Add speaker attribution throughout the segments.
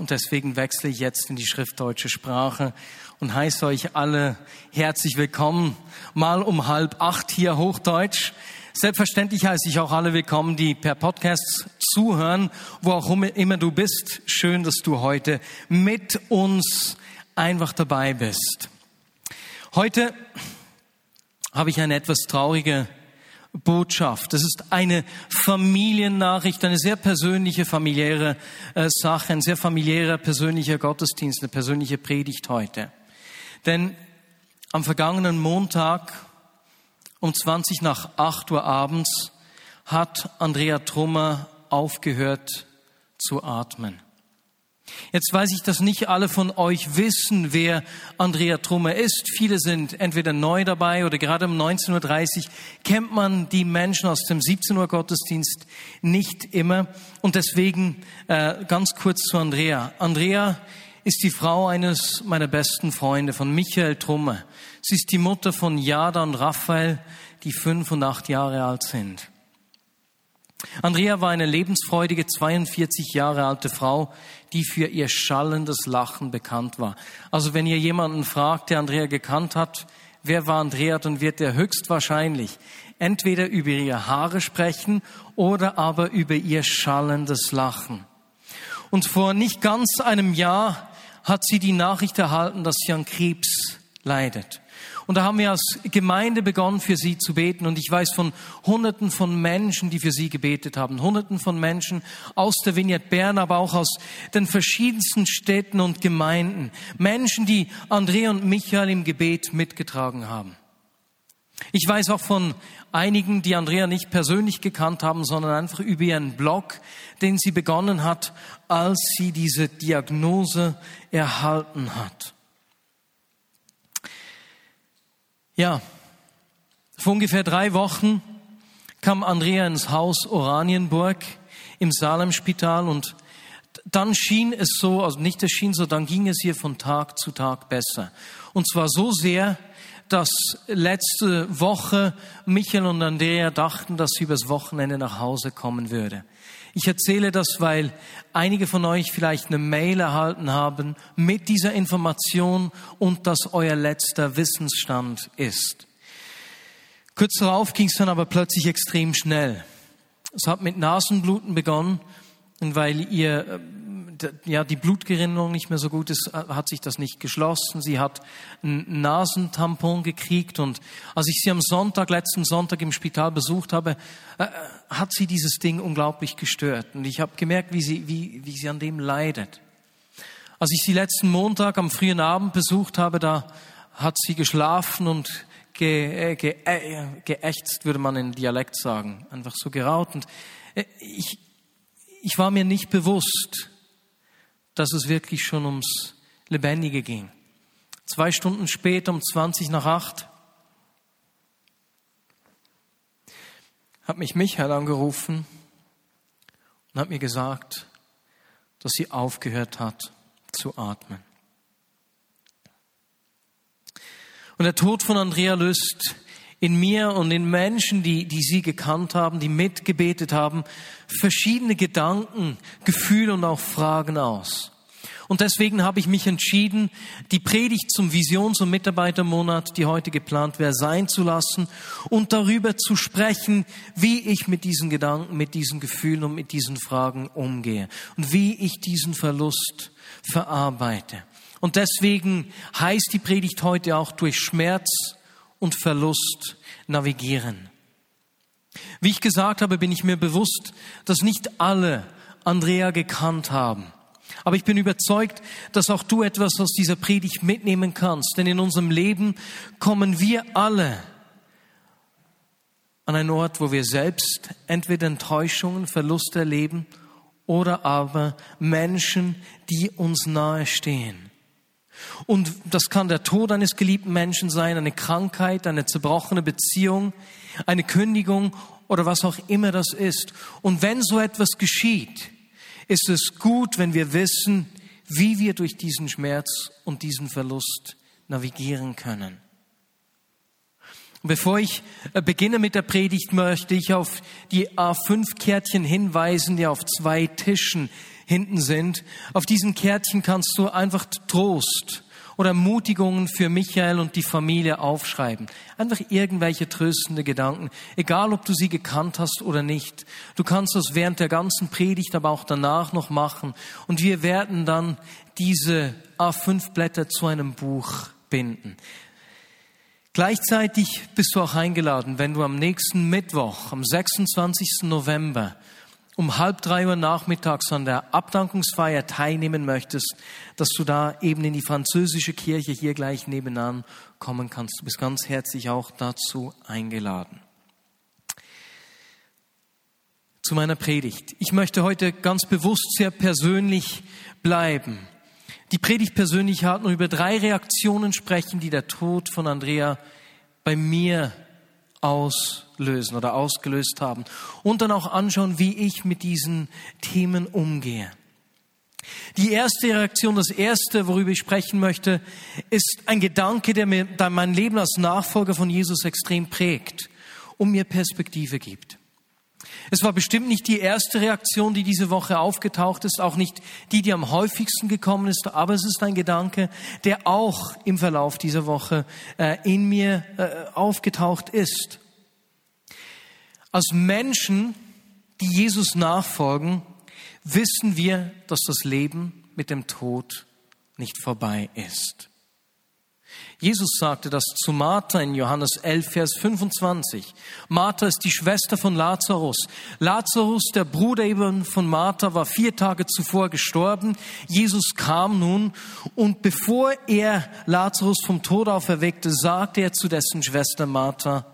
Speaker 1: und deswegen wechsle ich jetzt in die schriftdeutsche Sprache und heiße euch alle herzlich willkommen. Mal um halb acht hier Hochdeutsch. Selbstverständlich heiße ich auch alle willkommen, die per Podcast zuhören, wo auch immer du bist. Schön, dass du heute mit uns einfach dabei bist. Heute habe ich eine etwas traurige Botschaft. Das ist eine Familiennachricht, eine sehr persönliche familiäre äh, Sache, ein sehr familiärer persönlicher Gottesdienst, eine persönliche Predigt heute. Denn am vergangenen Montag um 20 nach 8 Uhr abends hat Andrea Trummer aufgehört zu atmen. Jetzt weiß ich, dass nicht alle von euch wissen, wer Andrea Trummer ist. Viele sind entweder neu dabei oder gerade um 19.30 Uhr kennt man die Menschen aus dem 17 Uhr Gottesdienst nicht immer. Und deswegen äh, ganz kurz zu Andrea. Andrea ist die Frau eines meiner besten Freunde, von Michael Trummer. Sie ist die Mutter von Jada und Raphael, die fünf und acht Jahre alt sind. Andrea war eine lebensfreudige 42 Jahre alte Frau, die für ihr schallendes Lachen bekannt war. Also wenn ihr jemanden fragt, der Andrea gekannt hat, wer war Andrea, dann wird er höchstwahrscheinlich entweder über ihre Haare sprechen oder aber über ihr schallendes Lachen. Und vor nicht ganz einem Jahr hat sie die Nachricht erhalten, dass sie an Krebs leidet. Und da haben wir als Gemeinde begonnen, für sie zu beten. Und ich weiß von Hunderten von Menschen, die für sie gebetet haben. Hunderten von Menschen aus der Vignette Bern, aber auch aus den verschiedensten Städten und Gemeinden. Menschen, die Andrea und Michael im Gebet mitgetragen haben. Ich weiß auch von einigen, die Andrea nicht persönlich gekannt haben, sondern einfach über ihren Blog, den sie begonnen hat, als sie diese Diagnose erhalten hat. Ja, vor ungefähr drei Wochen kam Andrea ins Haus Oranienburg im Salemspital und dann schien es so, also nicht es schien so, dann ging es ihr von Tag zu Tag besser. Und zwar so sehr, dass letzte Woche Michael und Andrea dachten, dass sie übers Wochenende nach Hause kommen würde. Ich erzähle das, weil einige von euch vielleicht eine Mail erhalten haben mit dieser Information und das euer letzter Wissensstand ist. Kurz darauf ging es dann aber plötzlich extrem schnell. Es hat mit Nasenbluten begonnen, und weil ihr ja, die Blutgerinnung nicht mehr so gut ist, hat sich das nicht geschlossen. Sie hat einen Nasentampon gekriegt und als ich sie am Sonntag, letzten Sonntag im Spital besucht habe, äh, hat sie dieses Ding unglaublich gestört. Und ich habe gemerkt, wie sie, wie, wie sie an dem leidet. Als ich sie letzten Montag am frühen Abend besucht habe, da hat sie geschlafen und ge, äh, ge, äh, geächtzt, würde man in Dialekt sagen. Einfach so geraut. Und äh, ich, ich war mir nicht bewusst, dass es wirklich schon ums Lebendige ging. Zwei Stunden später, um 20 nach acht, hat mich Michael angerufen und hat mir gesagt, dass sie aufgehört hat zu atmen. Und der Tod von Andrea löst in mir und in Menschen, die, die sie gekannt haben, die mitgebetet haben, verschiedene Gedanken, Gefühle und auch Fragen aus. Und deswegen habe ich mich entschieden, die Predigt zum Visions- und Mitarbeitermonat, die heute geplant wäre, sein zu lassen und darüber zu sprechen, wie ich mit diesen Gedanken, mit diesen Gefühlen und mit diesen Fragen umgehe und wie ich diesen Verlust verarbeite. Und deswegen heißt die Predigt heute auch durch Schmerz und Verlust navigieren. Wie ich gesagt habe, bin ich mir bewusst, dass nicht alle Andrea gekannt haben. Aber ich bin überzeugt, dass auch du etwas aus dieser Predigt mitnehmen kannst. Denn in unserem Leben kommen wir alle an einen Ort, wo wir selbst entweder Enttäuschungen, Verluste erleben oder aber Menschen, die uns nahe stehen. Und das kann der Tod eines geliebten Menschen sein, eine Krankheit, eine zerbrochene Beziehung, eine Kündigung oder was auch immer das ist. Und wenn so etwas geschieht, ist es gut, wenn wir wissen, wie wir durch diesen Schmerz und diesen Verlust navigieren können. Bevor ich äh, beginne mit der Predigt, möchte ich auf die A5-Kärtchen hinweisen, die auf zwei Tischen hinten sind. Auf diesen Kärtchen kannst du einfach Trost oder Ermutigungen für Michael und die Familie aufschreiben. Einfach irgendwelche tröstende Gedanken, egal ob du sie gekannt hast oder nicht. Du kannst das während der ganzen Predigt, aber auch danach noch machen. Und wir werden dann diese A5 Blätter zu einem Buch binden. Gleichzeitig bist du auch eingeladen, wenn du am nächsten Mittwoch, am 26. November, um halb drei Uhr nachmittags an der Abdankungsfeier teilnehmen möchtest, dass du da eben in die französische Kirche hier gleich nebenan kommen kannst. Du bist ganz herzlich auch dazu eingeladen. Zu meiner Predigt. Ich möchte heute ganz bewusst sehr persönlich bleiben. Die Predigt persönlich hat nur über drei Reaktionen sprechen, die der Tod von Andrea bei mir auslösen oder ausgelöst haben und dann auch anschauen, wie ich mit diesen Themen umgehe. Die erste Reaktion, das erste, worüber ich sprechen möchte, ist ein Gedanke, der mir mein Leben als Nachfolger von Jesus extrem prägt und mir Perspektive gibt. Es war bestimmt nicht die erste Reaktion, die diese Woche aufgetaucht ist, auch nicht die, die am häufigsten gekommen ist, aber es ist ein Gedanke, der auch im Verlauf dieser Woche äh, in mir äh, aufgetaucht ist. Als Menschen, die Jesus nachfolgen, wissen wir, dass das Leben mit dem Tod nicht vorbei ist. Jesus sagte das zu Martha in Johannes 11, Vers 25. Martha ist die Schwester von Lazarus. Lazarus, der Bruder eben von Martha, war vier Tage zuvor gestorben. Jesus kam nun und bevor er Lazarus vom Tod auferweckte, sagte er zu dessen Schwester Martha,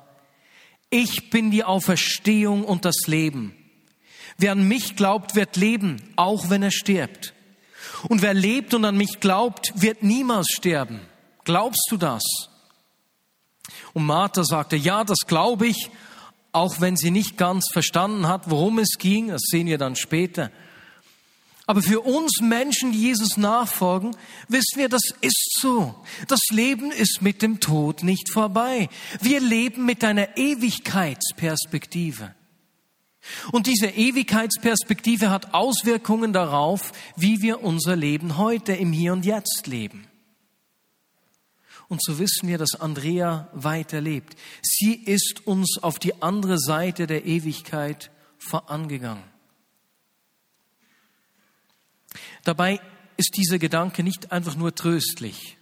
Speaker 1: ich bin die Auferstehung und das Leben. Wer an mich glaubt, wird leben, auch wenn er stirbt. Und wer lebt und an mich glaubt, wird niemals sterben. Glaubst du das? Und Martha sagte, ja, das glaube ich, auch wenn sie nicht ganz verstanden hat, worum es ging. Das sehen wir dann später. Aber für uns Menschen, die Jesus nachfolgen, wissen wir, das ist so. Das Leben ist mit dem Tod nicht vorbei. Wir leben mit einer Ewigkeitsperspektive. Und diese Ewigkeitsperspektive hat Auswirkungen darauf, wie wir unser Leben heute im Hier und Jetzt leben. Und so wissen wir, dass Andrea weiterlebt. Sie ist uns auf die andere Seite der Ewigkeit vorangegangen. Dabei ist dieser Gedanke nicht einfach nur tröstlich.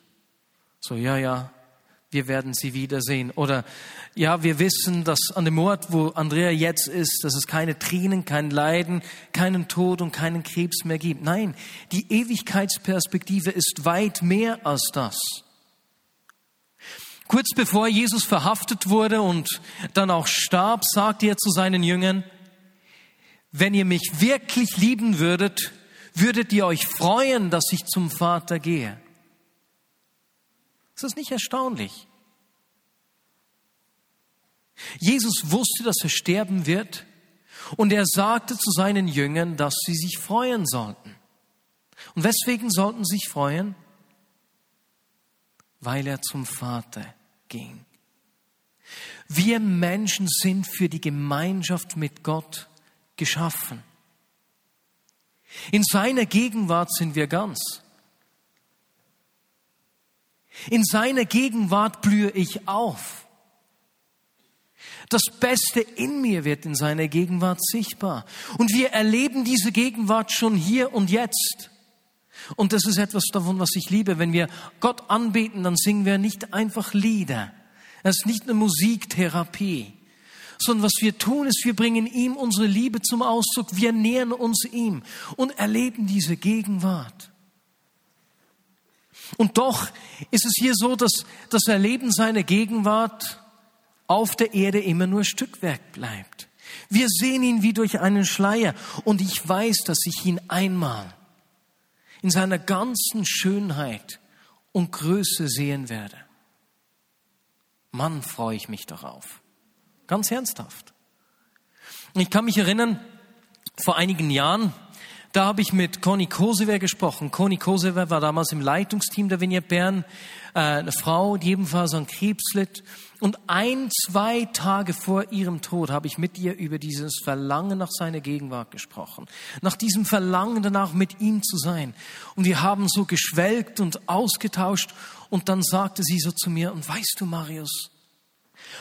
Speaker 1: So, ja, ja, wir werden sie wiedersehen. Oder ja, wir wissen, dass an dem Ort, wo Andrea jetzt ist, dass es keine Tränen, kein Leiden, keinen Tod und keinen Krebs mehr gibt. Nein, die Ewigkeitsperspektive ist weit mehr als das. Kurz bevor Jesus verhaftet wurde und dann auch starb, sagte er zu seinen Jüngern, wenn ihr mich wirklich lieben würdet, würdet ihr euch freuen, dass ich zum Vater gehe. Ist das nicht erstaunlich? Jesus wusste, dass er sterben wird und er sagte zu seinen Jüngern, dass sie sich freuen sollten. Und weswegen sollten sie sich freuen? Weil er zum Vater ging. Wir Menschen sind für die Gemeinschaft mit Gott geschaffen. In seiner Gegenwart sind wir ganz. In seiner Gegenwart blühe ich auf. Das Beste in mir wird in seiner Gegenwart sichtbar. Und wir erleben diese Gegenwart schon hier und jetzt. Und das ist etwas davon, was ich liebe. Wenn wir Gott anbeten, dann singen wir nicht einfach Lieder. Das ist nicht eine Musiktherapie, sondern was wir tun, ist, wir bringen ihm unsere Liebe zum Ausdruck. Wir nähern uns ihm und erleben diese Gegenwart. Und doch ist es hier so, dass das Erleben seiner Gegenwart auf der Erde immer nur Stückwerk bleibt. Wir sehen ihn wie durch einen Schleier und ich weiß, dass ich ihn einmal in seiner ganzen Schönheit und Größe sehen werde. Mann, freue ich mich darauf. Ganz ernsthaft. Ich kann mich erinnern, vor einigen Jahren, Da habe ich mit Conny Kosewer gesprochen. Conny Kosewer war damals im Leitungsteam der Vignette Bern, äh, eine Frau, die ebenfalls an Krebs litt. Und ein, zwei Tage vor ihrem Tod habe ich mit ihr über dieses Verlangen nach seiner Gegenwart gesprochen. Nach diesem Verlangen danach, mit ihm zu sein. Und wir haben so geschwelgt und ausgetauscht. Und dann sagte sie so zu mir, und weißt du, Marius,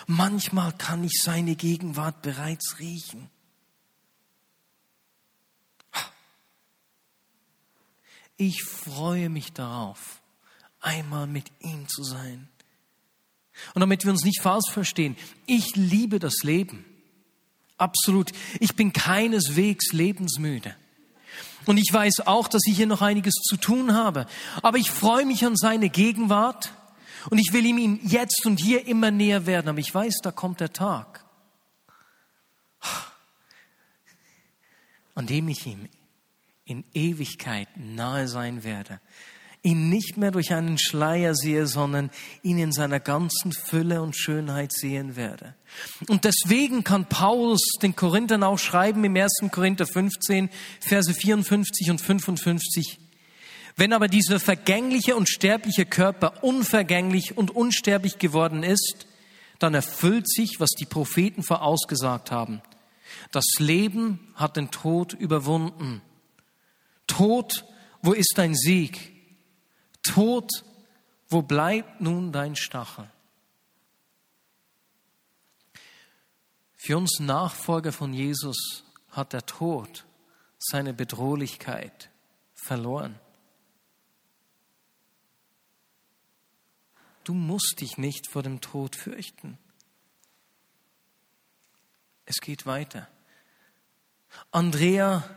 Speaker 1: manchmal kann ich seine Gegenwart bereits riechen. Ich freue mich darauf, einmal mit ihm zu sein. Und damit wir uns nicht falsch verstehen, ich liebe das Leben. Absolut. Ich bin keineswegs lebensmüde. Und ich weiß auch, dass ich hier noch einiges zu tun habe. Aber ich freue mich an seine Gegenwart und ich will ihm jetzt und hier immer näher werden. Aber ich weiß, da kommt der Tag, an dem ich ihm in Ewigkeit nahe sein werde. Ihn nicht mehr durch einen Schleier sehe, sondern ihn in seiner ganzen Fülle und Schönheit sehen werde. Und deswegen kann Paulus den Korinthern auch schreiben im 1. Korinther 15, Verse 54 und 55. Wenn aber dieser vergängliche und sterbliche Körper unvergänglich und unsterblich geworden ist, dann erfüllt sich, was die Propheten vorausgesagt haben. Das Leben hat den Tod überwunden. Tod, wo ist dein Sieg? Tod, wo bleibt nun dein Stachel? Für uns Nachfolger von Jesus hat der Tod seine Bedrohlichkeit verloren. Du musst dich nicht vor dem Tod fürchten. Es geht weiter. Andrea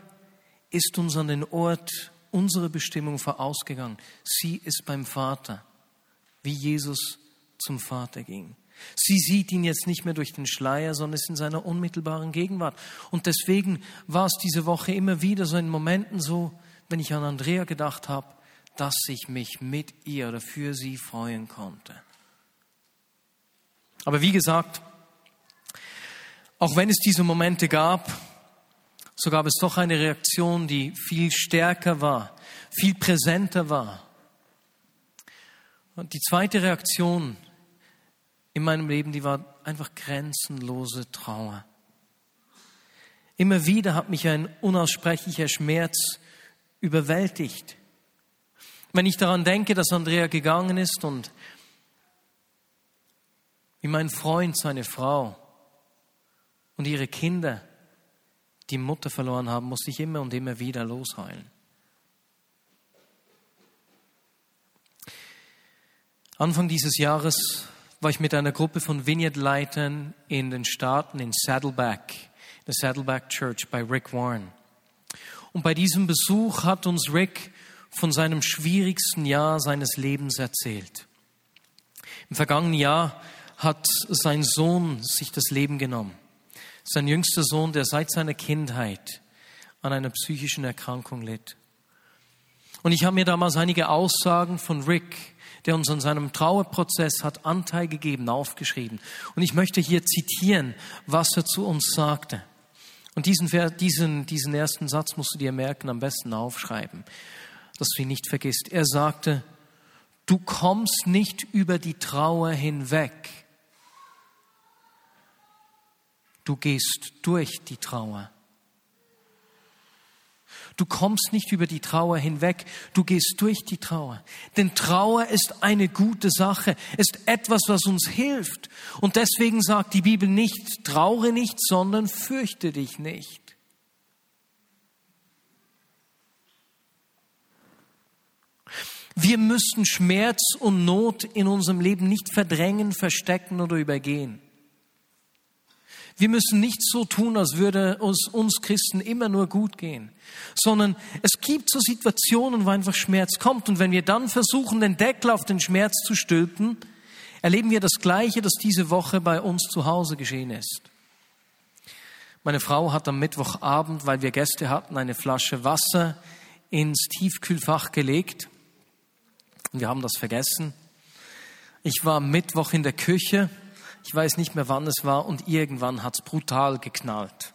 Speaker 1: ist uns an den Ort unserer Bestimmung vorausgegangen. Sie ist beim Vater, wie Jesus zum Vater ging. Sie sieht ihn jetzt nicht mehr durch den Schleier, sondern ist in seiner unmittelbaren Gegenwart. Und deswegen war es diese Woche immer wieder so in Momenten so, wenn ich an Andrea gedacht habe, dass ich mich mit ihr oder für sie freuen konnte. Aber wie gesagt, auch wenn es diese Momente gab, so gab es doch eine Reaktion, die viel stärker war, viel präsenter war. Und die zweite Reaktion in meinem Leben, die war einfach grenzenlose Trauer. Immer wieder hat mich ein unaussprechlicher Schmerz überwältigt. Wenn ich daran denke, dass Andrea gegangen ist und wie mein Freund seine Frau und ihre Kinder die Mutter verloren haben, musste ich immer und immer wieder losheulen. Anfang dieses Jahres war ich mit einer Gruppe von Vineyard-Leitern in den Staaten in Saddleback, der Saddleback Church bei Rick Warren. Und bei diesem Besuch hat uns Rick von seinem schwierigsten Jahr seines Lebens erzählt. Im vergangenen Jahr hat sein Sohn sich das Leben genommen sein jüngster Sohn, der seit seiner Kindheit an einer psychischen Erkrankung litt. Und ich habe mir damals einige Aussagen von Rick, der uns an seinem Trauerprozess hat Anteil gegeben, aufgeschrieben. Und ich möchte hier zitieren, was er zu uns sagte. Und diesen, diesen, diesen ersten Satz musst du dir merken, am besten aufschreiben, dass du ihn nicht vergisst. Er sagte, du kommst nicht über die Trauer hinweg, Du gehst durch die Trauer. Du kommst nicht über die Trauer hinweg, du gehst durch die Trauer. Denn Trauer ist eine gute Sache, ist etwas, was uns hilft. Und deswegen sagt die Bibel nicht, traure nicht, sondern fürchte dich nicht. Wir müssen Schmerz und Not in unserem Leben nicht verdrängen, verstecken oder übergehen. Wir müssen nicht so tun, als würde es uns Christen immer nur gut gehen, sondern es gibt so Situationen, wo einfach Schmerz kommt. Und wenn wir dann versuchen, den Deckel auf den Schmerz zu stülpen, erleben wir das Gleiche, das diese Woche bei uns zu Hause geschehen ist. Meine Frau hat am Mittwochabend, weil wir Gäste hatten, eine Flasche Wasser ins Tiefkühlfach gelegt. Und wir haben das vergessen. Ich war am Mittwoch in der Küche ich weiß nicht mehr, wann es war und irgendwann hat es brutal geknallt.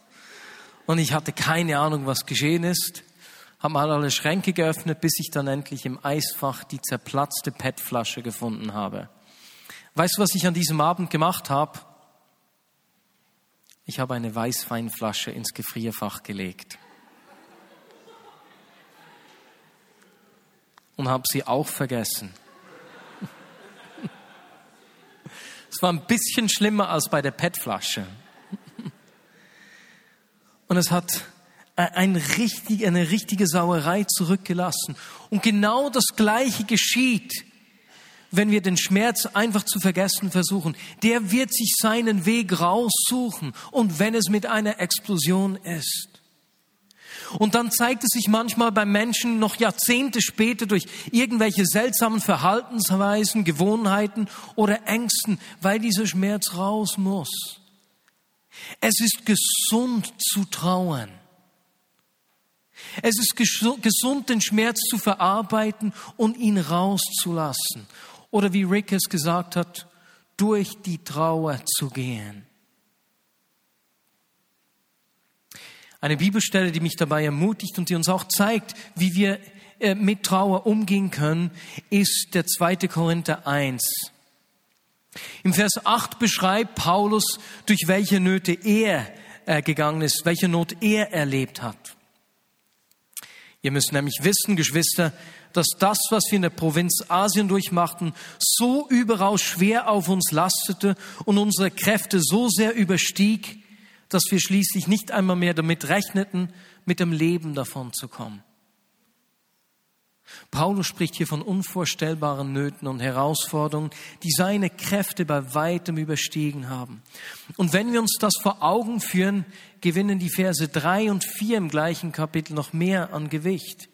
Speaker 1: Und ich hatte keine Ahnung, was geschehen ist, habe mal alle Schränke geöffnet, bis ich dann endlich im Eisfach die zerplatzte PET-Flasche gefunden habe. Weißt du, was ich an diesem Abend gemacht habe? Ich habe eine Weißweinflasche ins Gefrierfach gelegt. Und habe sie auch vergessen. Es war ein bisschen schlimmer als bei der PET-Flasche. Und es hat ein richtig, eine richtige Sauerei zurückgelassen. Und genau das Gleiche geschieht, wenn wir den Schmerz einfach zu vergessen versuchen. Der wird sich seinen Weg raussuchen. Und wenn es mit einer Explosion ist. Und dann zeigt es sich manchmal bei Menschen noch Jahrzehnte später durch irgendwelche seltsamen Verhaltensweisen, Gewohnheiten oder Ängsten, weil dieser Schmerz raus muss. Es ist gesund zu trauern. Es ist gesund, den Schmerz zu verarbeiten und ihn rauszulassen. Oder wie Rick es gesagt hat, durch die Trauer zu gehen. Eine Bibelstelle, die mich dabei ermutigt und die uns auch zeigt, wie wir äh, mit Trauer umgehen können, ist der 2. Korinther 1. Im Vers 8 beschreibt Paulus, durch welche Nöte er äh, gegangen ist, welche Not er erlebt hat. Ihr müsst nämlich wissen, Geschwister, dass das, was wir in der Provinz Asien durchmachten, so überaus schwer auf uns lastete und unsere Kräfte so sehr überstieg, dass wir schließlich nicht einmal mehr damit rechneten, mit dem Leben davon zu kommen. Paulus spricht hier von unvorstellbaren Nöten und Herausforderungen, die seine Kräfte bei weitem überstiegen haben. Und wenn wir uns das vor Augen führen, gewinnen die Verse drei und vier im gleichen Kapitel noch mehr an Gewicht.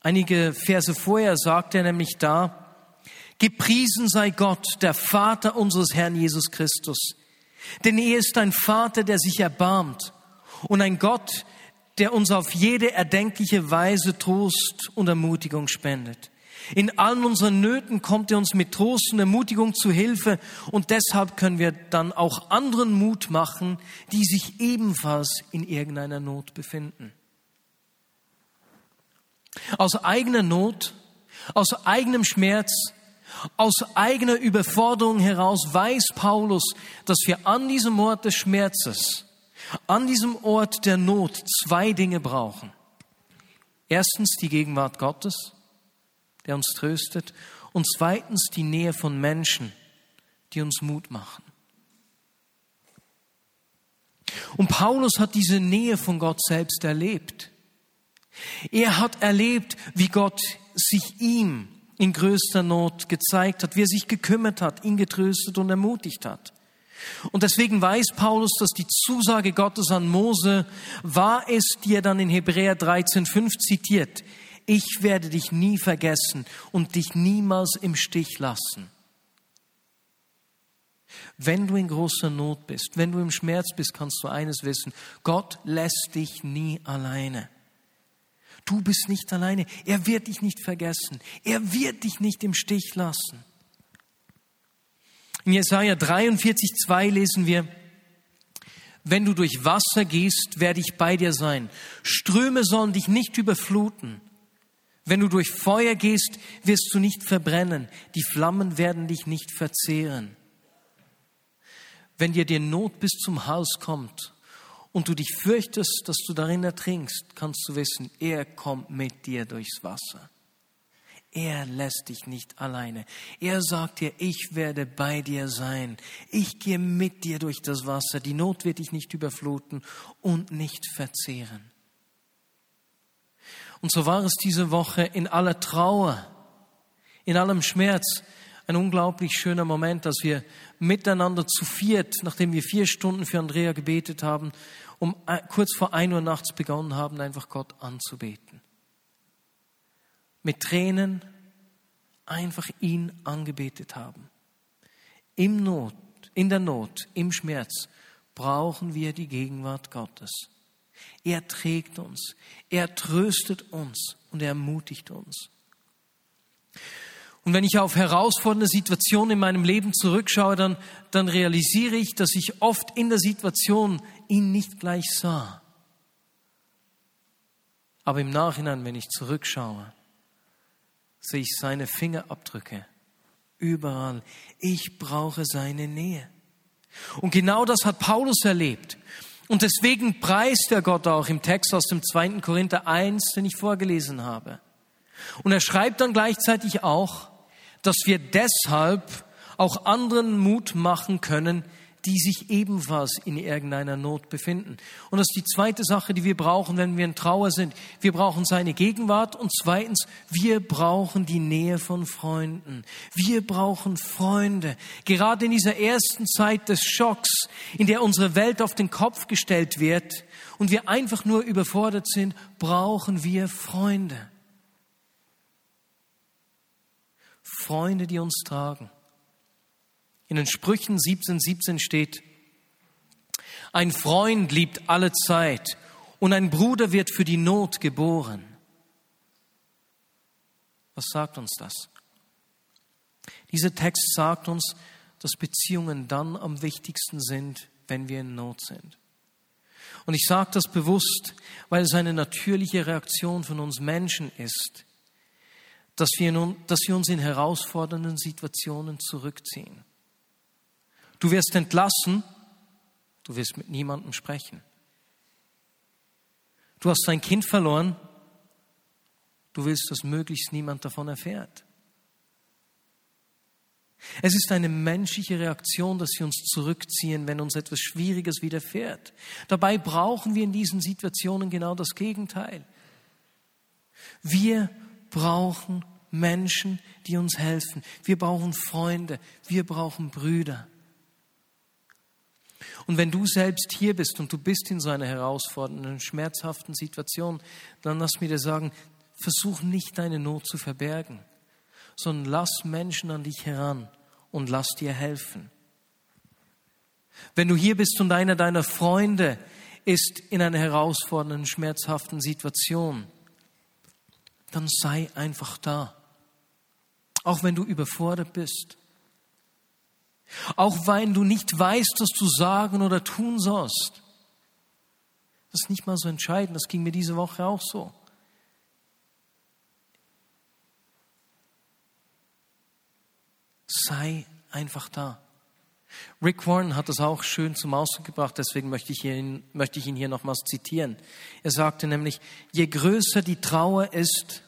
Speaker 1: Einige Verse vorher sagt er nämlich da, Gepriesen sei Gott, der Vater unseres Herrn Jesus Christus. Denn er ist ein Vater, der sich erbarmt und ein Gott, der uns auf jede erdenkliche Weise Trost und Ermutigung spendet. In allen unseren Nöten kommt er uns mit Trost und Ermutigung zu Hilfe und deshalb können wir dann auch anderen Mut machen, die sich ebenfalls in irgendeiner Not befinden. Aus eigener Not, aus eigenem Schmerz, aus eigener Überforderung heraus weiß Paulus, dass wir an diesem Ort des Schmerzes an diesem Ort der Not zwei Dinge brauchen. Erstens die Gegenwart Gottes, der uns tröstet, und zweitens die Nähe von Menschen, die uns Mut machen. Und Paulus hat diese Nähe von Gott selbst erlebt. Er hat erlebt, wie Gott sich ihm in größter Not gezeigt hat, wie er sich gekümmert hat, ihn getröstet und ermutigt hat. Und deswegen weiß Paulus, dass die Zusage Gottes an Mose war es, die er dann in Hebräer 13,5 zitiert. Ich werde dich nie vergessen und dich niemals im Stich lassen. Wenn du in großer Not bist, wenn du im Schmerz bist, kannst du eines wissen. Gott lässt dich nie alleine. Du bist nicht alleine. Er wird dich nicht vergessen. Er wird dich nicht im Stich lassen. In Jesaja 43, 2 lesen wir, wenn du durch Wasser gehst, werde ich bei dir sein. Ströme sollen dich nicht überfluten. Wenn du durch Feuer gehst, wirst du nicht verbrennen. Die Flammen werden dich nicht verzehren. Wenn dir die Not bis zum Hals kommt und du dich fürchtest, dass du darin ertrinkst, kannst du wissen, er kommt mit dir durchs Wasser. Er lässt dich nicht alleine. Er sagt dir, ich werde bei dir sein. Ich gehe mit dir durch das Wasser. Die Not wird dich nicht überfluten und nicht verzehren. Und so war es diese Woche in aller Trauer, in allem Schmerz, ein unglaublich schöner Moment, dass wir miteinander zu viert, nachdem wir vier Stunden für Andrea gebetet haben, um kurz vor ein Uhr nachts begonnen haben, einfach Gott anzubeten mit Tränen einfach ihn angebetet haben. Im Not, in der Not, im Schmerz brauchen wir die Gegenwart Gottes. Er trägt uns, er tröstet uns und er ermutigt uns. Und wenn ich auf herausfordernde Situationen in meinem Leben zurückschaue, dann, dann realisiere ich, dass ich oft in der Situation ihn nicht gleich sah. Aber im Nachhinein, wenn ich zurückschaue, sehe ich seine Fingerabdrücke überall. Ich brauche seine Nähe. Und genau das hat Paulus erlebt. Und deswegen preist er Gott auch im Text aus dem 2. Korinther 1, den ich vorgelesen habe. Und er schreibt dann gleichzeitig auch, dass wir deshalb auch anderen Mut machen können, die sich ebenfalls in irgendeiner Not befinden. Und das ist die zweite Sache, die wir brauchen, wenn wir in Trauer sind. Wir brauchen seine Gegenwart und zweitens, wir brauchen die Nähe von Freunden. Wir brauchen Freunde. Gerade in dieser ersten Zeit des Schocks, in der unsere Welt auf den Kopf gestellt wird und wir einfach nur überfordert sind, brauchen wir Freunde. Freunde, die uns tragen. In den Sprüchen 17, 17 steht, ein Freund liebt alle Zeit und ein Bruder wird für die Not geboren. Was sagt uns das? Dieser Text sagt uns, dass Beziehungen dann am wichtigsten sind, wenn wir in Not sind. Und ich sage das bewusst, weil es eine natürliche Reaktion von uns Menschen ist, dass wir, nun, dass wir uns in herausfordernden Situationen zurückziehen. Du wirst entlassen, du wirst mit niemandem sprechen. Du hast dein Kind verloren, du willst, dass möglichst niemand davon erfährt. Es ist eine menschliche Reaktion, dass wir uns zurückziehen, wenn uns etwas Schwieriges widerfährt. Dabei brauchen wir in diesen Situationen genau das Gegenteil. Wir brauchen Menschen, die uns helfen. Wir brauchen Freunde. Wir brauchen Brüder. Und wenn du selbst hier bist und du bist in so einer herausfordernden, schmerzhaften Situation, dann lass mir dir sagen, versuch nicht deine Not zu verbergen, sondern lass Menschen an dich heran und lass dir helfen. Wenn du hier bist und einer deiner Freunde ist in einer herausfordernden, schmerzhaften Situation, dann sei einfach da. Auch wenn du überfordert bist. Auch wenn du nicht weißt, was du sagen oder tun sollst. Das ist nicht mal so entscheidend. Das ging mir diese Woche auch so. Sei einfach da. Rick Warren hat das auch schön zum Ausdruck gebracht, deswegen möchte ich, ihn, möchte ich ihn hier nochmals zitieren. Er sagte nämlich, je größer die Trauer ist,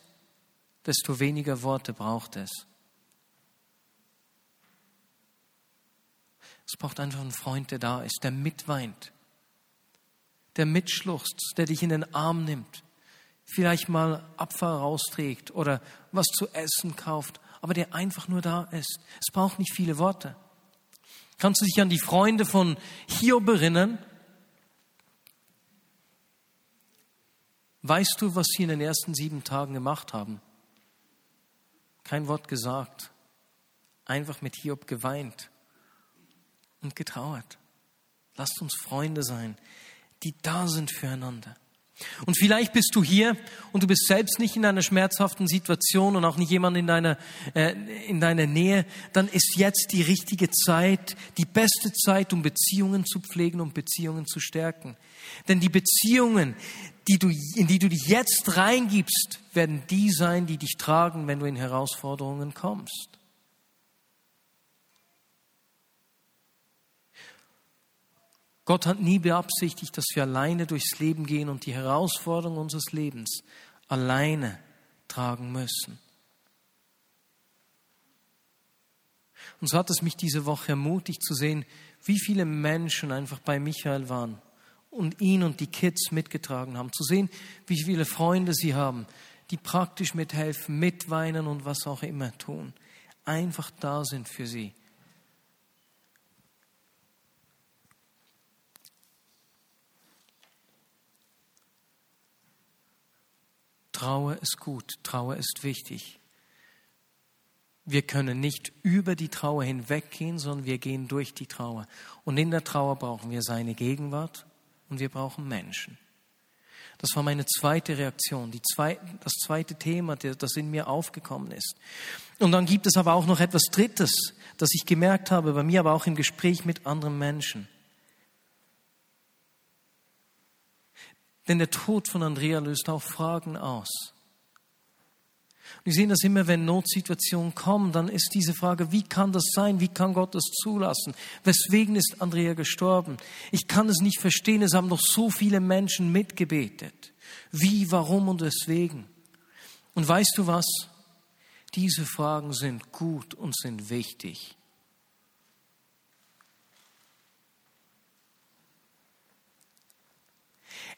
Speaker 1: desto weniger Worte braucht es. Es braucht einfach einen Freund, der da ist, der mitweint, der mitschluchzt, der dich in den Arm nimmt, vielleicht mal Abfall rausträgt oder was zu essen kauft, aber der einfach nur da ist. Es braucht nicht viele Worte. Kannst du dich an die Freunde von Hiob erinnern? Weißt du, was sie in den ersten sieben Tagen gemacht haben? Kein Wort gesagt, einfach mit Hiob geweint und getrauert. Lasst uns Freunde sein, die da sind füreinander. Und vielleicht bist du hier und du bist selbst nicht in einer schmerzhaften Situation und auch nicht jemand in deiner, äh, in deiner Nähe, dann ist jetzt die richtige Zeit, die beste Zeit, um Beziehungen zu pflegen und Beziehungen zu stärken. Denn die Beziehungen, die du, in die du dich jetzt reingibst, werden die sein, die dich tragen, wenn du in Herausforderungen kommst. Gott hat nie beabsichtigt, dass wir alleine durchs Leben gehen und die Herausforderungen unseres Lebens alleine tragen müssen. Und so hat es mich diese Woche ermutigt zu sehen, wie viele Menschen einfach bei Michael waren und ihn und die Kids mitgetragen haben. Zu sehen, wie viele Freunde sie haben, die praktisch mithelfen, mitweinen und was auch immer tun. Einfach da sind für sie. Trauer ist gut, Trauer ist wichtig. Wir können nicht über die Trauer hinweggehen, sondern wir gehen durch die Trauer. Und in der Trauer brauchen wir seine Gegenwart und wir brauchen Menschen. Das war meine zweite Reaktion, die zweite, das zweite Thema, das in mir aufgekommen ist. Und dann gibt es aber auch noch etwas Drittes, das ich gemerkt habe, bei mir aber auch im Gespräch mit anderen Menschen. Denn der Tod von Andrea löst auch Fragen aus. Wir sehen das immer, wenn Notsituationen kommen, dann ist diese Frage, wie kann das sein? Wie kann Gott das zulassen? Weswegen ist Andrea gestorben? Ich kann es nicht verstehen. Es haben doch so viele Menschen mitgebetet. Wie, warum und weswegen? Und weißt du was? Diese Fragen sind gut und sind wichtig.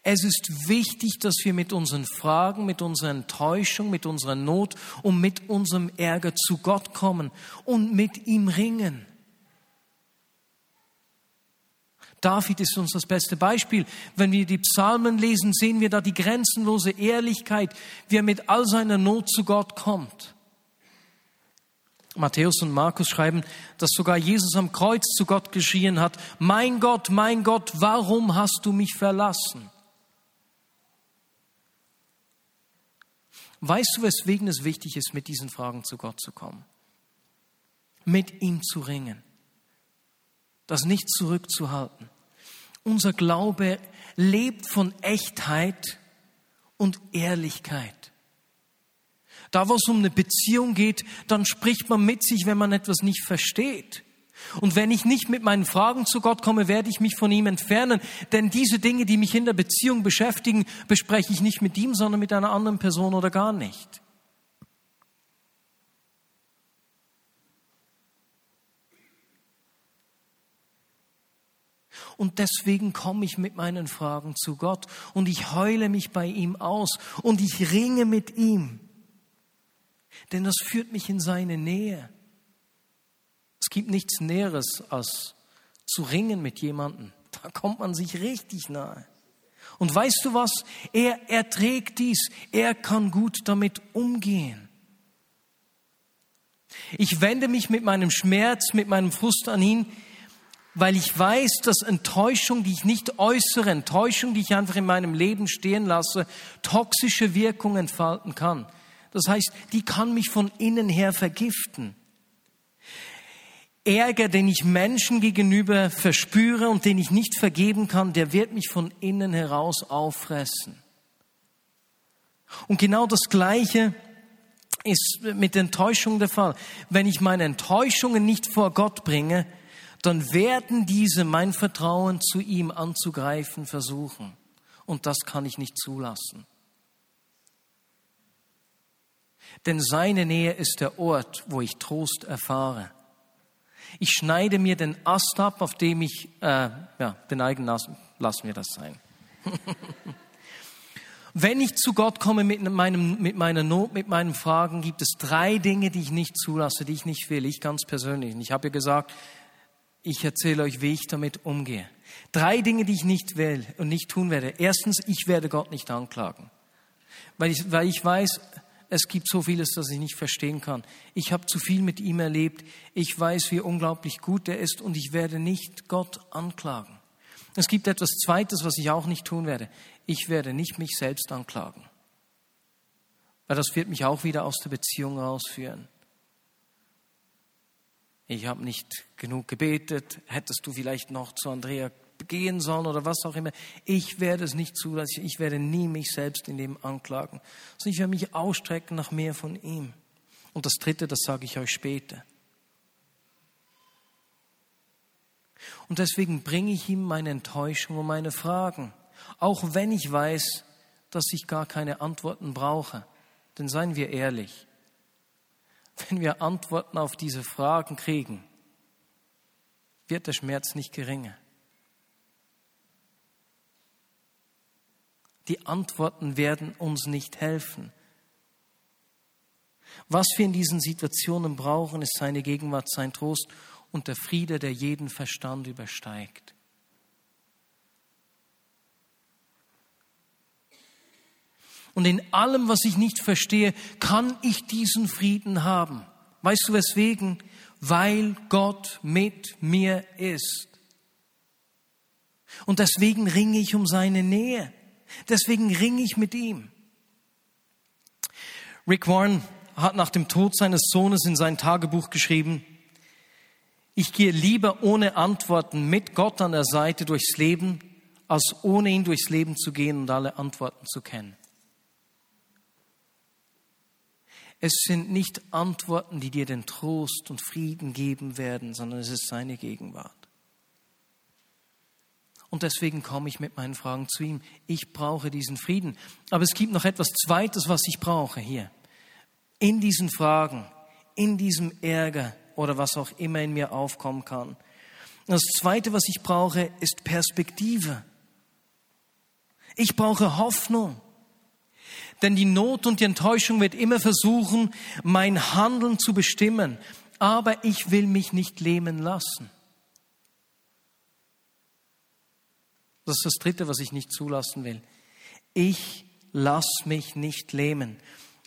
Speaker 1: Es ist wichtig, dass wir mit unseren Fragen, mit unserer Enttäuschung, mit unserer Not und mit unserem Ärger zu Gott kommen und mit ihm ringen. David ist uns das beste Beispiel. Wenn wir die Psalmen lesen, sehen wir da die grenzenlose Ehrlichkeit, wie er mit all seiner Not zu Gott kommt. Matthäus und Markus schreiben, dass sogar Jesus am Kreuz zu Gott geschrien hat, mein Gott, mein Gott, warum hast du mich verlassen? Weißt du, weswegen es wichtig ist, mit diesen Fragen zu Gott zu kommen? Mit ihm zu ringen. Das nicht zurückzuhalten. Unser Glaube lebt von Echtheit und Ehrlichkeit. Da, wo es um eine Beziehung geht, dann spricht man mit sich, wenn man etwas nicht versteht. Und wenn ich nicht mit meinen Fragen zu Gott komme, werde ich mich von ihm entfernen. Denn diese Dinge, die mich in der Beziehung beschäftigen, bespreche ich nicht mit ihm, sondern mit einer anderen Person oder gar nicht. Und deswegen komme ich mit meinen Fragen zu Gott und ich heule mich bei ihm aus und ich ringe mit ihm. Denn das führt mich in seine Nähe. Es gibt nichts Näheres als zu ringen mit jemandem. Da kommt man sich richtig nahe. Und weißt du was? Er erträgt dies. Er kann gut damit umgehen. Ich wende mich mit meinem Schmerz, mit meinem Frust an ihn, weil ich weiß, dass Enttäuschung, die ich nicht äußere, Enttäuschung, die ich einfach in meinem Leben stehen lasse, toxische Wirkungen entfalten kann. Das heißt, die kann mich von innen her vergiften. Ärger, den ich Menschen gegenüber verspüre und den ich nicht vergeben kann, der wird mich von innen heraus auffressen. Und genau das Gleiche ist mit Enttäuschung der Fall. Wenn ich meine Enttäuschungen nicht vor Gott bringe, dann werden diese mein Vertrauen zu ihm anzugreifen versuchen. Und das kann ich nicht zulassen. Denn seine Nähe ist der Ort, wo ich Trost erfahre. Ich schneide mir den Ast ab, auf dem ich, äh, ja, den eigenen Ast, lassen wir das sein. Wenn ich zu Gott komme mit, meinem, mit meiner Not, mit meinen Fragen, gibt es drei Dinge, die ich nicht zulasse, die ich nicht will, ich ganz persönlich. Und ich habe ja gesagt, ich erzähle euch, wie ich damit umgehe. Drei Dinge, die ich nicht will und nicht tun werde. Erstens, ich werde Gott nicht anklagen. Weil ich, weil ich weiß, es gibt so vieles, das ich nicht verstehen kann. Ich habe zu viel mit ihm erlebt. Ich weiß, wie unglaublich gut er ist und ich werde nicht Gott anklagen. Es gibt etwas Zweites, was ich auch nicht tun werde. Ich werde nicht mich selbst anklagen. Weil das wird mich auch wieder aus der Beziehung rausführen. Ich habe nicht genug gebetet. Hättest du vielleicht noch zu Andrea begehen sollen oder was auch immer. Ich werde es nicht zulassen. Ich werde nie mich selbst in dem anklagen. Sondern ich werde mich ausstrecken nach mehr von ihm. Und das Dritte, das sage ich euch später. Und deswegen bringe ich ihm meine Enttäuschung und meine Fragen. Auch wenn ich weiß, dass ich gar keine Antworten brauche. Denn seien wir ehrlich, wenn wir Antworten auf diese Fragen kriegen, wird der Schmerz nicht geringer. Die Antworten werden uns nicht helfen. Was wir in diesen Situationen brauchen, ist seine Gegenwart, sein Trost und der Friede, der jeden Verstand übersteigt. Und in allem, was ich nicht verstehe, kann ich diesen Frieden haben. Weißt du weswegen? Weil Gott mit mir ist. Und deswegen ringe ich um seine Nähe. Deswegen ringe ich mit ihm. Rick Warren hat nach dem Tod seines Sohnes in sein Tagebuch geschrieben, ich gehe lieber ohne Antworten mit Gott an der Seite durchs Leben, als ohne ihn durchs Leben zu gehen und alle Antworten zu kennen. Es sind nicht Antworten, die dir den Trost und Frieden geben werden, sondern es ist seine Gegenwart. Und deswegen komme ich mit meinen Fragen zu ihm. Ich brauche diesen Frieden. Aber es gibt noch etwas Zweites, was ich brauche hier. In diesen Fragen, in diesem Ärger oder was auch immer in mir aufkommen kann. Das Zweite, was ich brauche, ist Perspektive. Ich brauche Hoffnung. Denn die Not und die Enttäuschung wird immer versuchen, mein Handeln zu bestimmen. Aber ich will mich nicht lähmen lassen. Das ist das Dritte, was ich nicht zulassen will. Ich lass mich nicht lähmen.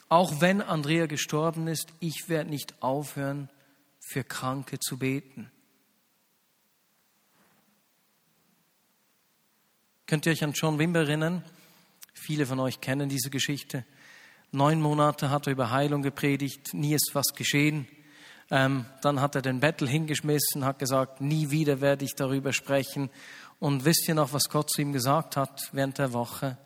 Speaker 1: Auch wenn Andrea gestorben ist, ich werde nicht aufhören, für Kranke zu beten. Könnt ihr euch an John Wimber erinnern? Viele von euch kennen diese Geschichte. Neun Monate hat er über Heilung gepredigt, nie ist was geschehen. Ähm, dann hat er den Bettel hingeschmissen, hat gesagt, nie wieder werde ich darüber sprechen. Und wisst ihr noch, was Gott zu ihm gesagt hat während der Woche?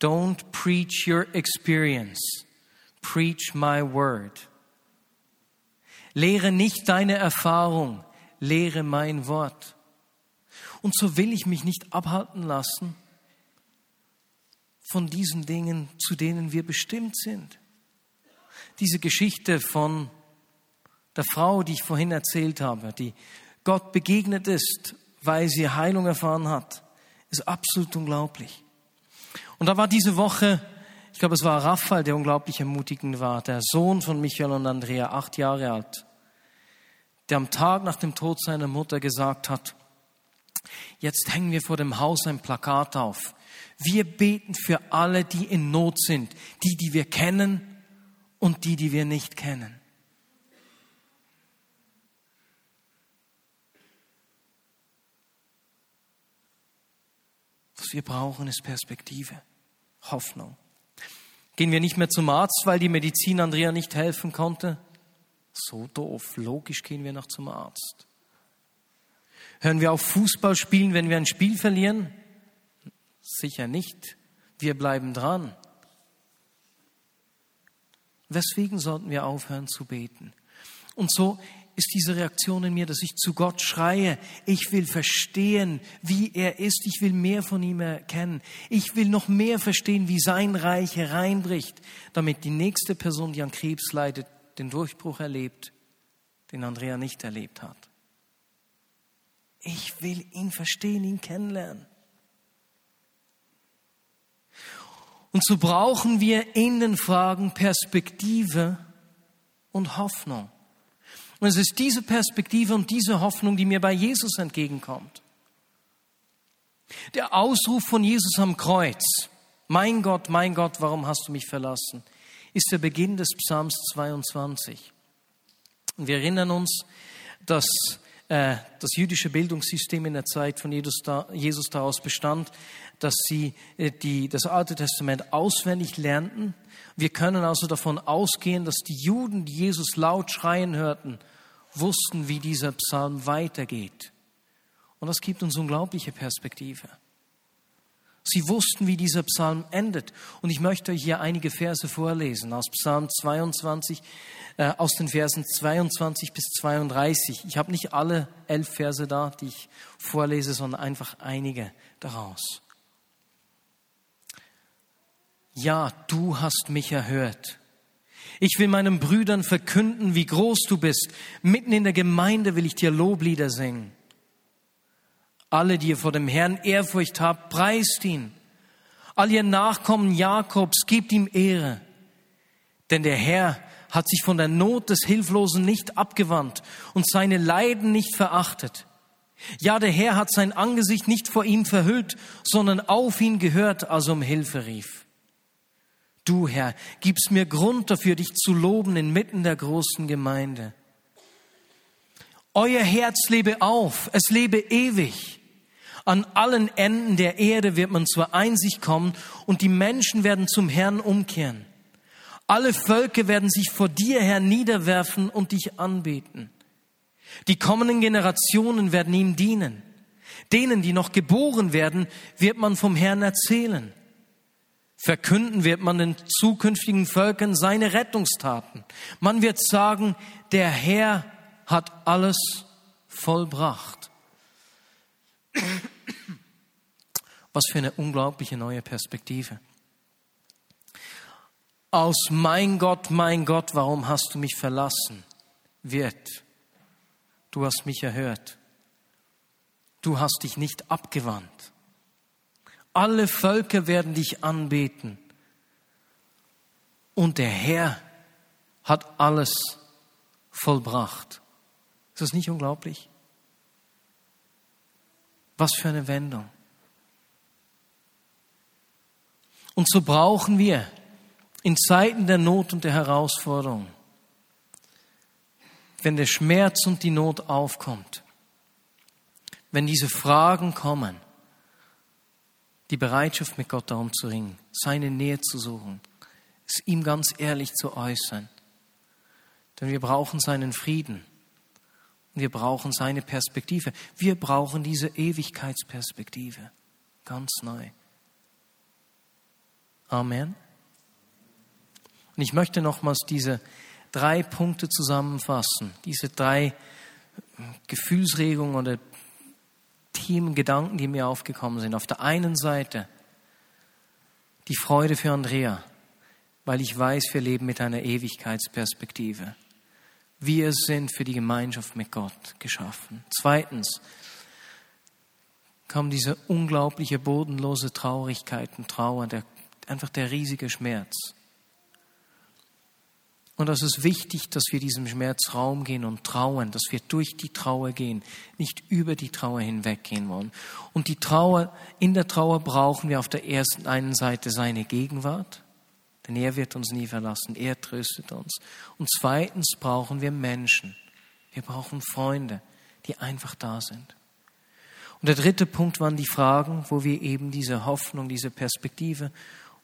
Speaker 1: Don't preach your experience, preach my word. Lehre nicht deine Erfahrung, lehre mein Wort. Und so will ich mich nicht abhalten lassen von diesen Dingen, zu denen wir bestimmt sind. Diese Geschichte von der Frau, die ich vorhin erzählt habe, die Gott begegnet ist weil sie Heilung erfahren hat, ist absolut unglaublich. Und da war diese Woche, ich glaube, es war Raphael, der unglaublich ermutigend war, der Sohn von Michael und Andrea, acht Jahre alt, der am Tag nach dem Tod seiner Mutter gesagt hat, jetzt hängen wir vor dem Haus ein Plakat auf. Wir beten für alle, die in Not sind, die, die wir kennen und die, die wir nicht kennen. Was wir brauchen, ist Perspektive, Hoffnung. Gehen wir nicht mehr zum Arzt, weil die Medizin Andrea nicht helfen konnte? So doof. Logisch gehen wir noch zum Arzt. Hören wir auf Fußball spielen, wenn wir ein Spiel verlieren? Sicher nicht. Wir bleiben dran. Weswegen sollten wir aufhören zu beten? Und so ist diese Reaktion in mir, dass ich zu Gott schreie, ich will verstehen, wie er ist, ich will mehr von ihm erkennen, ich will noch mehr verstehen, wie sein Reich hereinbricht, damit die nächste Person, die an Krebs leidet, den Durchbruch erlebt, den Andrea nicht erlebt hat. Ich will ihn verstehen, ihn kennenlernen. Und so brauchen wir in den Fragen Perspektive und Hoffnung. Und es ist diese Perspektive und diese Hoffnung, die mir bei Jesus entgegenkommt. Der Ausruf von Jesus am Kreuz, mein Gott, mein Gott, warum hast du mich verlassen, ist der Beginn des Psalms 22. Und wir erinnern uns, dass das jüdische Bildungssystem in der Zeit von Jesus daraus bestand, dass sie äh, die, das Alte Testament auswendig lernten. Wir können also davon ausgehen, dass die Juden, die Jesus laut schreien hörten, wussten, wie dieser Psalm weitergeht. Und das gibt uns unglaubliche Perspektive. Sie wussten, wie dieser Psalm endet. Und ich möchte euch hier einige Verse vorlesen aus Psalm 22, äh, aus den Versen 22 bis 32. Ich habe nicht alle elf Verse da, die ich vorlese, sondern einfach einige daraus. Ja, du hast mich erhört. Ich will meinen Brüdern verkünden, wie groß du bist. Mitten in der Gemeinde will ich dir Loblieder singen. Alle, die ihr vor dem Herrn Ehrfurcht habt, preist ihn. All ihr Nachkommen Jakobs, gebt ihm Ehre. Denn der Herr hat sich von der Not des Hilflosen nicht abgewandt und seine Leiden nicht verachtet. Ja, der Herr hat sein Angesicht nicht vor ihm verhüllt, sondern auf ihn gehört, als er um Hilfe rief. Du, Herr, gibst mir Grund dafür, dich zu loben inmitten der großen Gemeinde. Euer Herz lebe auf, es lebe ewig. An allen Enden der Erde wird man zur Einsicht kommen und die Menschen werden zum Herrn umkehren. Alle Völker werden sich vor dir, Herr, niederwerfen und dich anbeten. Die kommenden Generationen werden ihm dienen. Denen, die noch geboren werden, wird man vom Herrn erzählen. Verkünden wird man den zukünftigen Völkern seine Rettungstaten. Man wird sagen, der Herr hat alles vollbracht. Was für eine unglaubliche neue Perspektive. Aus mein Gott, mein Gott, warum hast du mich verlassen? wird, du hast mich erhört. Du hast dich nicht abgewandt. Alle Völker werden dich anbeten. Und der Herr hat alles vollbracht. Ist das nicht unglaublich? Was für eine Wendung. Und so brauchen wir in Zeiten der Not und der Herausforderung, wenn der Schmerz und die Not aufkommt, wenn diese Fragen kommen, die Bereitschaft mit Gott darum zu ringen, seine Nähe zu suchen, es ihm ganz ehrlich zu äußern. Denn wir brauchen seinen Frieden. Wir brauchen seine Perspektive. Wir brauchen diese Ewigkeitsperspektive. Ganz neu. Amen. Und ich möchte nochmals diese drei Punkte zusammenfassen. Diese drei Gefühlsregungen oder Themen, Gedanken, die mir aufgekommen sind. Auf der einen Seite die Freude für Andrea, weil ich weiß, wir leben mit einer Ewigkeitsperspektive. Wir sind für die Gemeinschaft mit Gott geschaffen. Zweitens kam diese unglaubliche bodenlose Traurigkeit und Trauer, der, einfach der riesige Schmerz. Und das ist wichtig, dass wir diesem Schmerz Raum gehen und trauen, dass wir durch die Trauer gehen, nicht über die Trauer hinweggehen wollen. Und die Trauer, in der Trauer brauchen wir auf der ersten einen Seite seine Gegenwart, denn er wird uns nie verlassen, er tröstet uns. Und zweitens brauchen wir Menschen. Wir brauchen Freunde, die einfach da sind. Und der dritte Punkt waren die Fragen, wo wir eben diese Hoffnung, diese Perspektive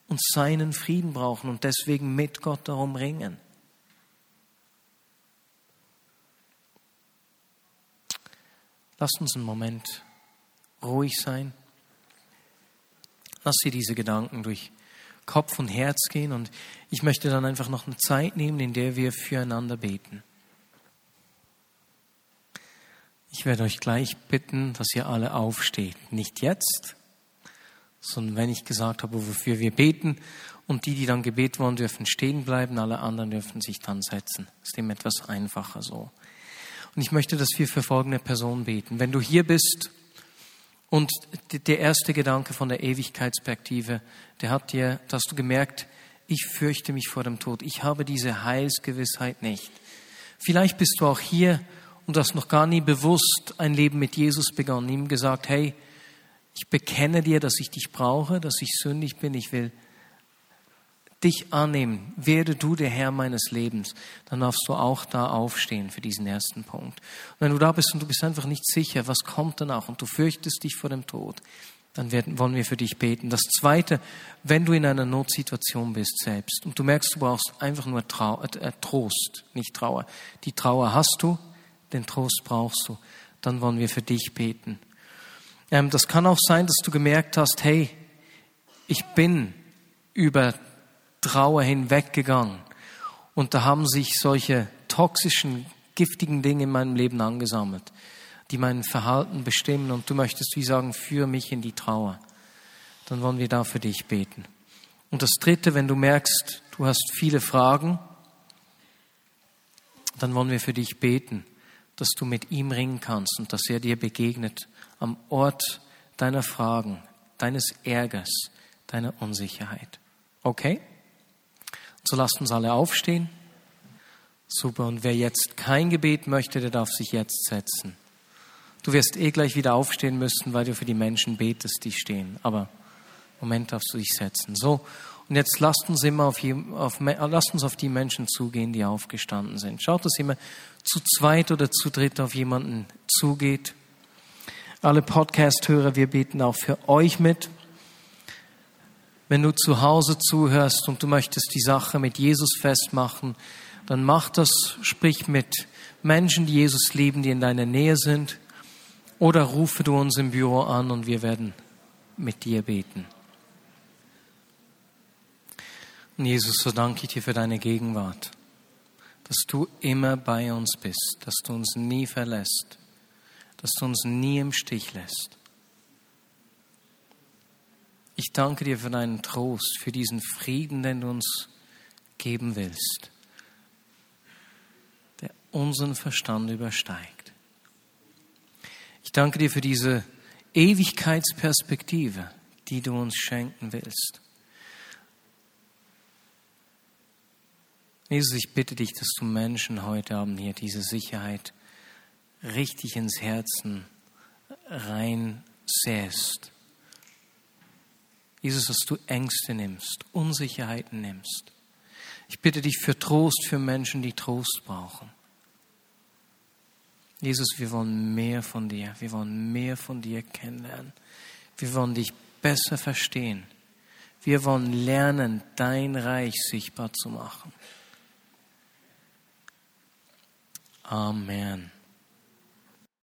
Speaker 1: und seinen Frieden brauchen und deswegen mit Gott darum ringen. Lasst uns einen Moment ruhig sein. Lass dir diese Gedanken durch Kopf und Herz gehen und ich möchte dann einfach noch eine Zeit nehmen, in der wir füreinander beten. Ich werde euch gleich bitten, dass ihr alle aufsteht. Nicht jetzt, sondern wenn ich gesagt habe, wofür wir beten und die, die dann gebeten wollen, dürfen stehen bleiben, alle anderen dürfen sich dann setzen. Ist dem etwas einfacher so. Und ich möchte, dass wir für folgende Person beten. Wenn du hier bist und der erste Gedanke von der Ewigkeitsperspektive, der hat dir, dass du gemerkt, ich fürchte mich vor dem Tod. Ich habe diese Heilsgewissheit nicht. Vielleicht bist du auch hier und hast noch gar nie bewusst ein Leben mit Jesus begonnen, ihm gesagt, hey, ich bekenne dir, dass ich dich brauche, dass ich sündig bin, ich will dich annehmen, werde du der Herr meines Lebens, dann darfst du auch da aufstehen für diesen ersten Punkt. Und wenn du da bist und du bist einfach nicht sicher, was kommt danach und du fürchtest dich vor dem Tod, dann werden, wollen wir für dich beten. Das Zweite, wenn du in einer Notsituation bist selbst und du merkst, du brauchst einfach nur Trau äh, Trost, nicht Trauer. Die Trauer hast du, den Trost brauchst du. Dann wollen wir für dich beten. Ähm, das kann auch sein, dass du gemerkt hast, hey, ich bin über Trauer hinweggegangen. Und da haben sich solche toxischen, giftigen Dinge in meinem Leben angesammelt, die mein Verhalten bestimmen. Und du möchtest wie sagen, führe mich in die Trauer. Dann wollen wir da für dich beten. Und das Dritte, wenn du merkst, du hast viele Fragen, dann wollen wir für dich beten, dass du mit ihm ringen kannst und dass er dir begegnet am Ort deiner Fragen, deines Ärgers, deiner Unsicherheit. Okay? So lasst uns alle aufstehen. Super. Und wer jetzt kein Gebet möchte, der darf sich jetzt setzen. Du wirst eh gleich wieder aufstehen müssen, weil du für die Menschen betest, die stehen. Aber Moment darfst du dich setzen. So. Und jetzt lasst uns immer auf, auf, lasst uns auf die Menschen zugehen, die aufgestanden sind. Schaut, dass immer zu zweit oder zu dritt auf jemanden zugeht. Alle Podcast-Hörer, wir beten auch für euch mit. Wenn du zu Hause zuhörst und du möchtest die Sache mit Jesus festmachen, dann mach das, sprich mit Menschen, die Jesus lieben, die in deiner Nähe sind. Oder rufe du uns im Büro an und wir werden mit dir beten. Und Jesus, so danke ich dir für deine Gegenwart, dass du immer bei uns bist, dass du uns nie verlässt, dass du uns nie im Stich lässt. Ich danke dir für deinen Trost, für diesen Frieden, den du uns geben willst, der unseren Verstand übersteigt. Ich danke dir für diese Ewigkeitsperspektive, die du uns schenken willst. Jesus, ich bitte dich, dass du Menschen heute Abend hier diese Sicherheit richtig ins Herzen reinsäst. Jesus, dass du Ängste nimmst, Unsicherheiten nimmst. Ich bitte dich für Trost für Menschen, die Trost brauchen. Jesus, wir wollen mehr von dir. Wir wollen mehr von dir kennenlernen. Wir wollen dich besser verstehen. Wir wollen lernen, dein Reich sichtbar zu machen. Amen.